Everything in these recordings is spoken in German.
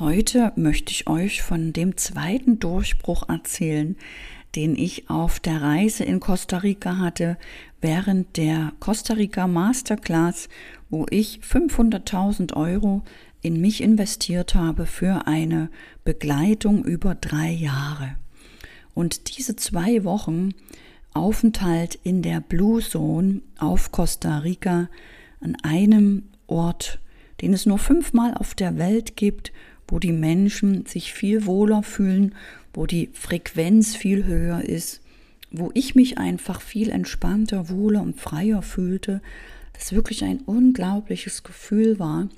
Heute möchte ich euch von dem zweiten Durchbruch erzählen, den ich auf der Reise in Costa Rica hatte, während der Costa Rica Masterclass, wo ich 500.000 Euro in mich investiert habe für eine Begleitung über drei Jahre. Und diese zwei Wochen Aufenthalt in der Blue Zone auf Costa Rica an einem Ort, den es nur fünfmal auf der Welt gibt, wo die Menschen sich viel wohler fühlen, wo die Frequenz viel höher ist, wo ich mich einfach viel entspannter, wohler und freier fühlte, das wirklich ein unglaubliches Gefühl war,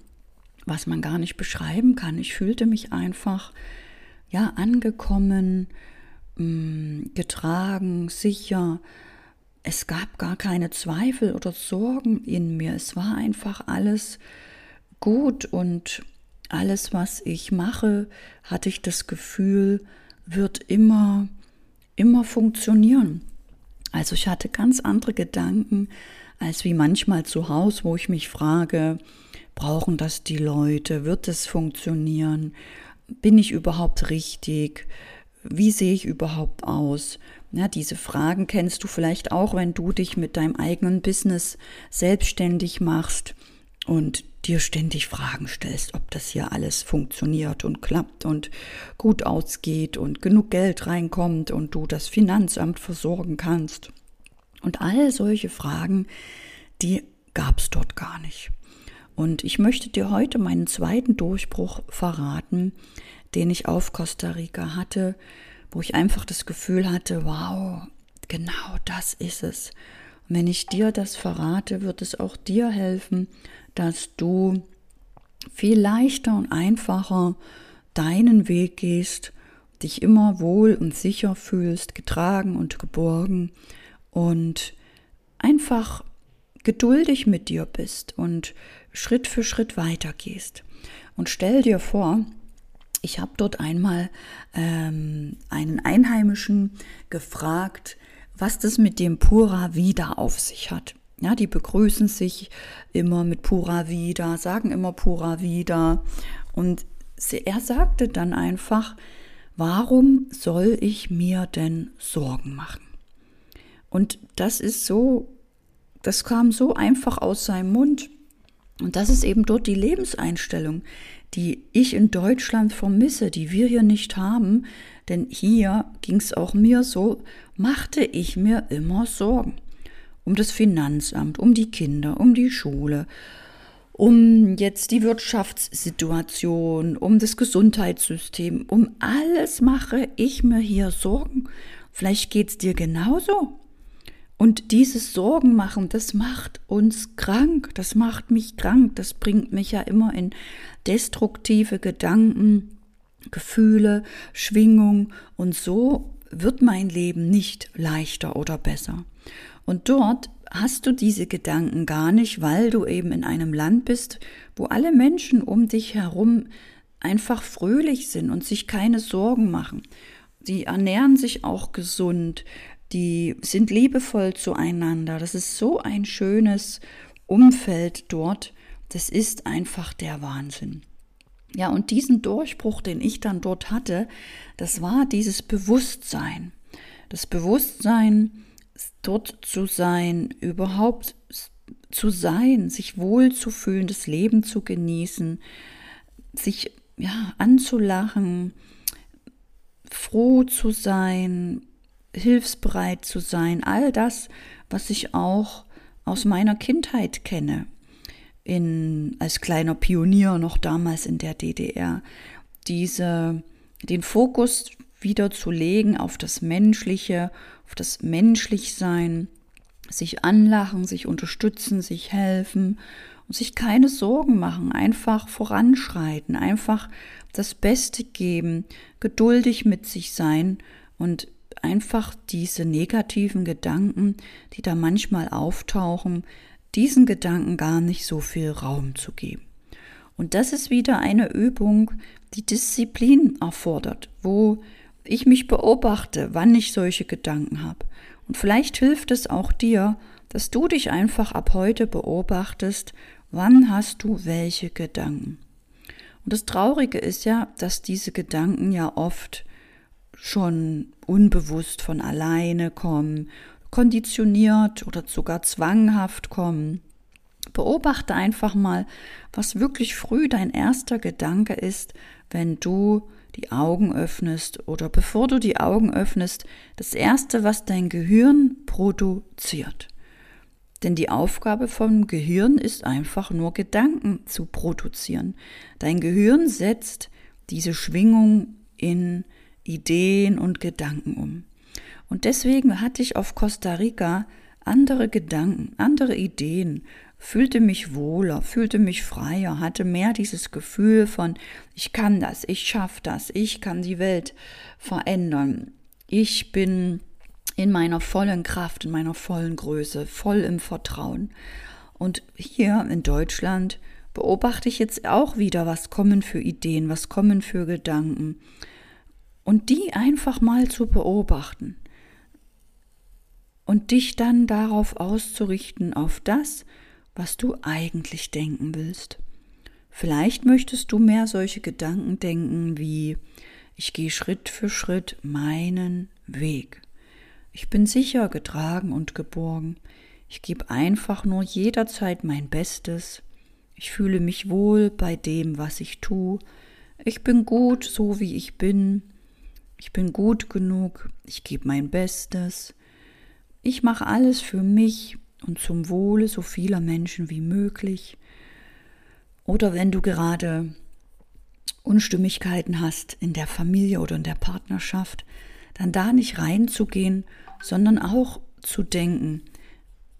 was man gar nicht beschreiben kann. Ich fühlte mich einfach ja angekommen, mm, getragen, sicher. Es gab gar keine Zweifel oder Sorgen in mir. Es war einfach alles gut und alles, was ich mache, hatte ich das Gefühl, wird immer, immer funktionieren. Also ich hatte ganz andere Gedanken als wie manchmal zu Hause, wo ich mich frage, brauchen das die Leute? Wird es funktionieren? Bin ich überhaupt richtig? Wie sehe ich überhaupt aus? Ja, diese Fragen kennst du vielleicht auch, wenn du dich mit deinem eigenen Business selbstständig machst und dir ständig Fragen stellst, ob das hier alles funktioniert und klappt und gut ausgeht und genug Geld reinkommt und du das Finanzamt versorgen kannst. Und all solche Fragen, die gab es dort gar nicht. Und ich möchte dir heute meinen zweiten Durchbruch verraten, den ich auf Costa Rica hatte, wo ich einfach das Gefühl hatte, wow, genau das ist es. Wenn ich dir das verrate, wird es auch dir helfen, dass du viel leichter und einfacher deinen Weg gehst, dich immer wohl und sicher fühlst, getragen und geborgen und einfach geduldig mit dir bist und Schritt für Schritt weitergehst. Und stell dir vor, ich habe dort einmal ähm, einen Einheimischen gefragt, was das mit dem Pura Vida auf sich hat. Ja, die begrüßen sich immer mit Pura Vida, sagen immer Pura Vida. Und er sagte dann einfach, warum soll ich mir denn Sorgen machen? Und das ist so, das kam so einfach aus seinem Mund. Und das ist eben dort die Lebenseinstellung, die ich in Deutschland vermisse, die wir hier nicht haben. Denn hier ging es auch mir so, machte ich mir immer Sorgen um das Finanzamt, um die Kinder, um die Schule, um jetzt die Wirtschaftssituation, um das Gesundheitssystem, um alles mache ich mir hier Sorgen. Vielleicht geht es dir genauso. Und dieses Sorgen machen, das macht uns krank, das macht mich krank, das bringt mich ja immer in destruktive Gedanken, Gefühle, Schwingung und so wird mein Leben nicht leichter oder besser. Und dort hast du diese Gedanken gar nicht, weil du eben in einem Land bist, wo alle Menschen um dich herum einfach fröhlich sind und sich keine Sorgen machen. Sie ernähren sich auch gesund, die sind liebevoll zueinander. Das ist so ein schönes Umfeld dort. Das ist einfach der Wahnsinn. Ja, und diesen Durchbruch, den ich dann dort hatte, das war dieses Bewusstsein. Das Bewusstsein, dort zu sein, überhaupt zu sein, sich wohlzufühlen, das Leben zu genießen, sich ja anzulachen, froh zu sein, hilfsbereit zu sein, all das, was ich auch aus meiner Kindheit kenne, in, als kleiner Pionier noch damals in der DDR, diese, den Fokus wieder zu legen auf das Menschliche, auf das Menschlichsein, sich anlachen, sich unterstützen, sich helfen und sich keine Sorgen machen, einfach voranschreiten, einfach das Beste geben, geduldig mit sich sein und einfach diese negativen Gedanken, die da manchmal auftauchen, diesen Gedanken gar nicht so viel Raum zu geben. Und das ist wieder eine Übung, die Disziplin erfordert, wo ich mich beobachte, wann ich solche Gedanken habe. Und vielleicht hilft es auch dir, dass du dich einfach ab heute beobachtest, wann hast du welche Gedanken. Und das Traurige ist ja, dass diese Gedanken ja oft schon unbewusst von alleine kommen, konditioniert oder sogar zwanghaft kommen. Beobachte einfach mal, was wirklich früh dein erster Gedanke ist, wenn du die Augen öffnest oder bevor du die Augen öffnest, das erste, was dein Gehirn produziert. Denn die Aufgabe vom Gehirn ist einfach nur Gedanken zu produzieren. Dein Gehirn setzt diese Schwingung in Ideen und Gedanken um. Und deswegen hatte ich auf Costa Rica andere Gedanken, andere Ideen, fühlte mich wohler, fühlte mich freier, hatte mehr dieses Gefühl von, ich kann das, ich schaffe das, ich kann die Welt verändern. Ich bin in meiner vollen Kraft, in meiner vollen Größe, voll im Vertrauen. Und hier in Deutschland beobachte ich jetzt auch wieder, was kommen für Ideen, was kommen für Gedanken. Und die einfach mal zu beobachten und dich dann darauf auszurichten, auf das, was du eigentlich denken willst. Vielleicht möchtest du mehr solche Gedanken denken wie ich gehe Schritt für Schritt meinen Weg. Ich bin sicher getragen und geborgen. Ich gebe einfach nur jederzeit mein Bestes. Ich fühle mich wohl bei dem, was ich tue. Ich bin gut, so wie ich bin. Ich bin gut genug. Ich gebe mein Bestes. Ich mache alles für mich und zum Wohle so vieler Menschen wie möglich. Oder wenn du gerade Unstimmigkeiten hast in der Familie oder in der Partnerschaft, dann da nicht reinzugehen, sondern auch zu denken,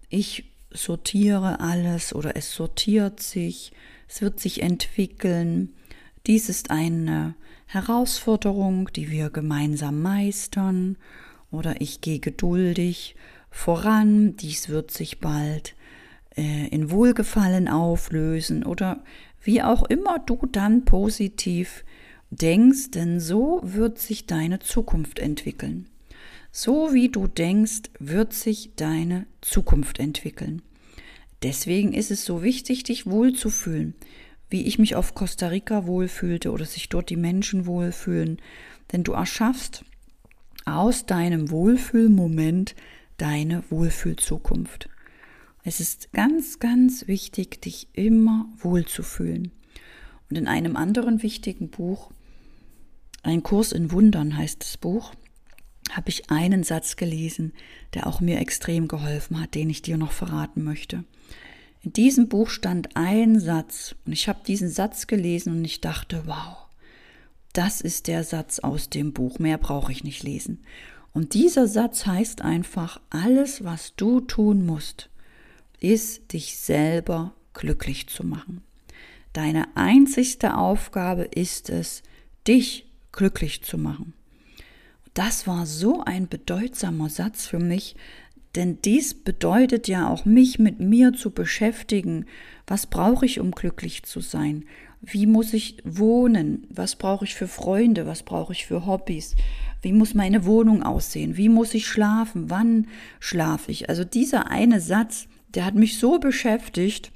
ich sortiere alles oder es sortiert sich, es wird sich entwickeln. Dies ist eine Herausforderung, die wir gemeinsam meistern oder ich gehe geduldig voran, dies wird sich bald äh, in Wohlgefallen auflösen oder wie auch immer du dann positiv denkst, denn so wird sich deine Zukunft entwickeln. So wie du denkst, wird sich deine Zukunft entwickeln. Deswegen ist es so wichtig, dich wohlzufühlen, wie ich mich auf Costa Rica wohlfühlte oder sich dort die Menschen wohlfühlen. Denn du erschaffst aus deinem Wohlfühlmoment deine Wohlfühlzukunft. Es ist ganz, ganz wichtig, dich immer wohlzufühlen. Und in einem anderen wichtigen Buch, Ein Kurs in Wundern heißt das Buch, habe ich einen Satz gelesen, der auch mir extrem geholfen hat, den ich dir noch verraten möchte. In diesem Buch stand ein Satz und ich habe diesen Satz gelesen und ich dachte, wow, das ist der Satz aus dem Buch, mehr brauche ich nicht lesen. Und dieser Satz heißt einfach, alles, was du tun musst, ist, dich selber glücklich zu machen. Deine einzigste Aufgabe ist es, dich glücklich zu machen. Das war so ein bedeutsamer Satz für mich, denn dies bedeutet ja auch mich mit mir zu beschäftigen. Was brauche ich, um glücklich zu sein? Wie muss ich wohnen? Was brauche ich für Freunde? Was brauche ich für Hobbys? Wie muss meine Wohnung aussehen? Wie muss ich schlafen? Wann schlafe ich? Also dieser eine Satz, der hat mich so beschäftigt,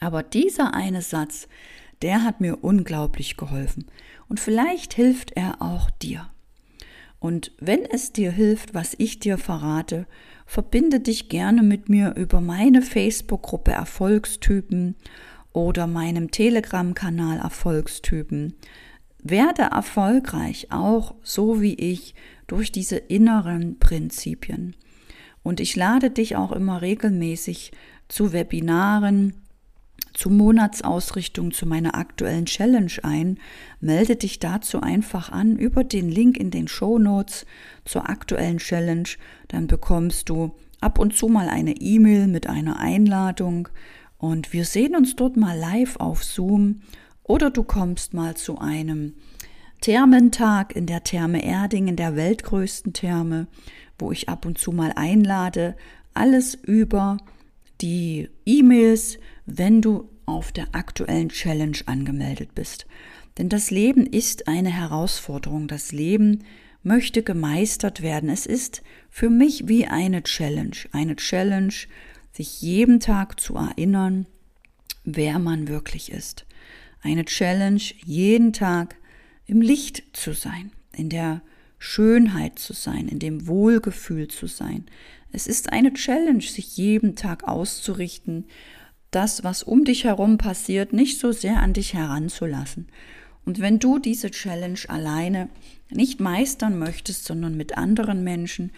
aber dieser eine Satz, der hat mir unglaublich geholfen. Und vielleicht hilft er auch dir. Und wenn es dir hilft, was ich dir verrate, verbinde dich gerne mit mir über meine Facebook-Gruppe Erfolgstypen oder meinem Telegram-Kanal Erfolgstypen. Werde erfolgreich, auch so wie ich, durch diese inneren Prinzipien. Und ich lade dich auch immer regelmäßig zu Webinaren, zu Monatsausrichtung zu meiner aktuellen Challenge ein. Melde dich dazu einfach an über den Link in den Show Notes zur aktuellen Challenge. Dann bekommst du ab und zu mal eine E-Mail mit einer Einladung und wir sehen uns dort mal live auf Zoom oder du kommst mal zu einem Thermentag in der Therme Erding, in der weltgrößten Therme, wo ich ab und zu mal einlade. Alles über die E-Mails, wenn du auf der aktuellen Challenge angemeldet bist. Denn das Leben ist eine Herausforderung. Das Leben möchte gemeistert werden. Es ist für mich wie eine Challenge. Eine Challenge, sich jeden Tag zu erinnern, wer man wirklich ist. eine Challenge, jeden Tag im Licht zu sein, in der Schönheit zu sein, in dem Wohlgefühl zu sein. Es ist eine Challenge, sich jeden Tag auszurichten, das, was um dich herum passiert, nicht so sehr an dich heranzulassen. Und wenn du diese Challenge alleine nicht meistern möchtest, sondern mit anderen Menschen,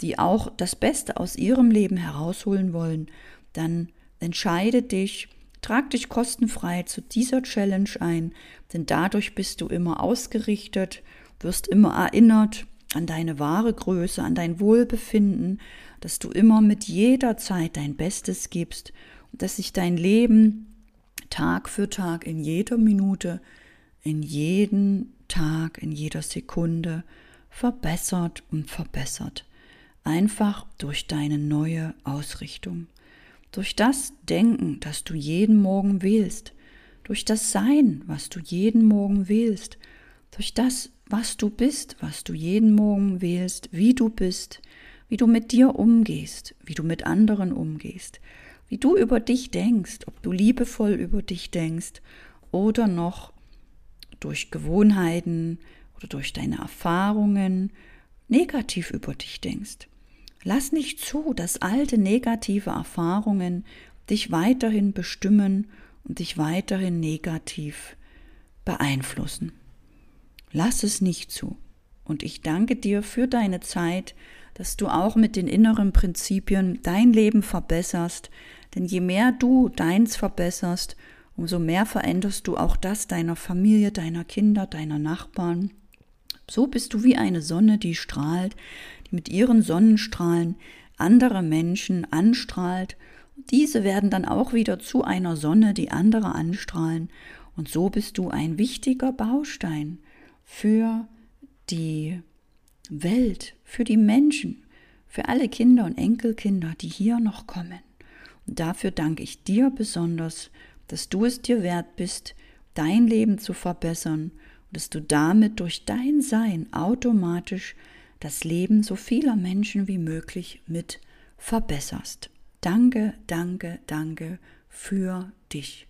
die auch das Beste aus ihrem Leben herausholen wollen, dann entscheide dich, trag dich kostenfrei zu dieser Challenge ein, denn dadurch bist du immer ausgerichtet, wirst immer erinnert an deine wahre Größe, an dein Wohlbefinden, dass du immer mit jeder Zeit dein Bestes gibst dass sich dein Leben Tag für Tag in jeder Minute, in jeden Tag, in jeder Sekunde verbessert und verbessert. Einfach durch deine neue Ausrichtung. Durch das Denken, das du jeden Morgen wählst. Durch das Sein, was du jeden Morgen wählst. Durch das, was du bist, was du jeden Morgen wählst, wie du bist, wie du mit dir umgehst, wie du mit anderen umgehst, wie du über dich denkst, ob du liebevoll über dich denkst oder noch durch Gewohnheiten oder durch deine Erfahrungen negativ über dich denkst. Lass nicht zu, dass alte negative Erfahrungen dich weiterhin bestimmen und dich weiterhin negativ beeinflussen. Lass es nicht zu. Und ich danke dir für deine Zeit, dass du auch mit den inneren Prinzipien dein Leben verbesserst. Denn je mehr du deins verbesserst, umso mehr veränderst du auch das deiner Familie, deiner Kinder, deiner Nachbarn. So bist du wie eine Sonne, die strahlt, mit ihren Sonnenstrahlen andere Menschen anstrahlt. Diese werden dann auch wieder zu einer Sonne, die andere anstrahlen. Und so bist du ein wichtiger Baustein für die Welt, für die Menschen, für alle Kinder und Enkelkinder, die hier noch kommen. Und dafür danke ich dir besonders, dass du es dir wert bist, dein Leben zu verbessern und dass du damit durch dein Sein automatisch das Leben so vieler Menschen wie möglich mit verbesserst. Danke, danke, danke für dich.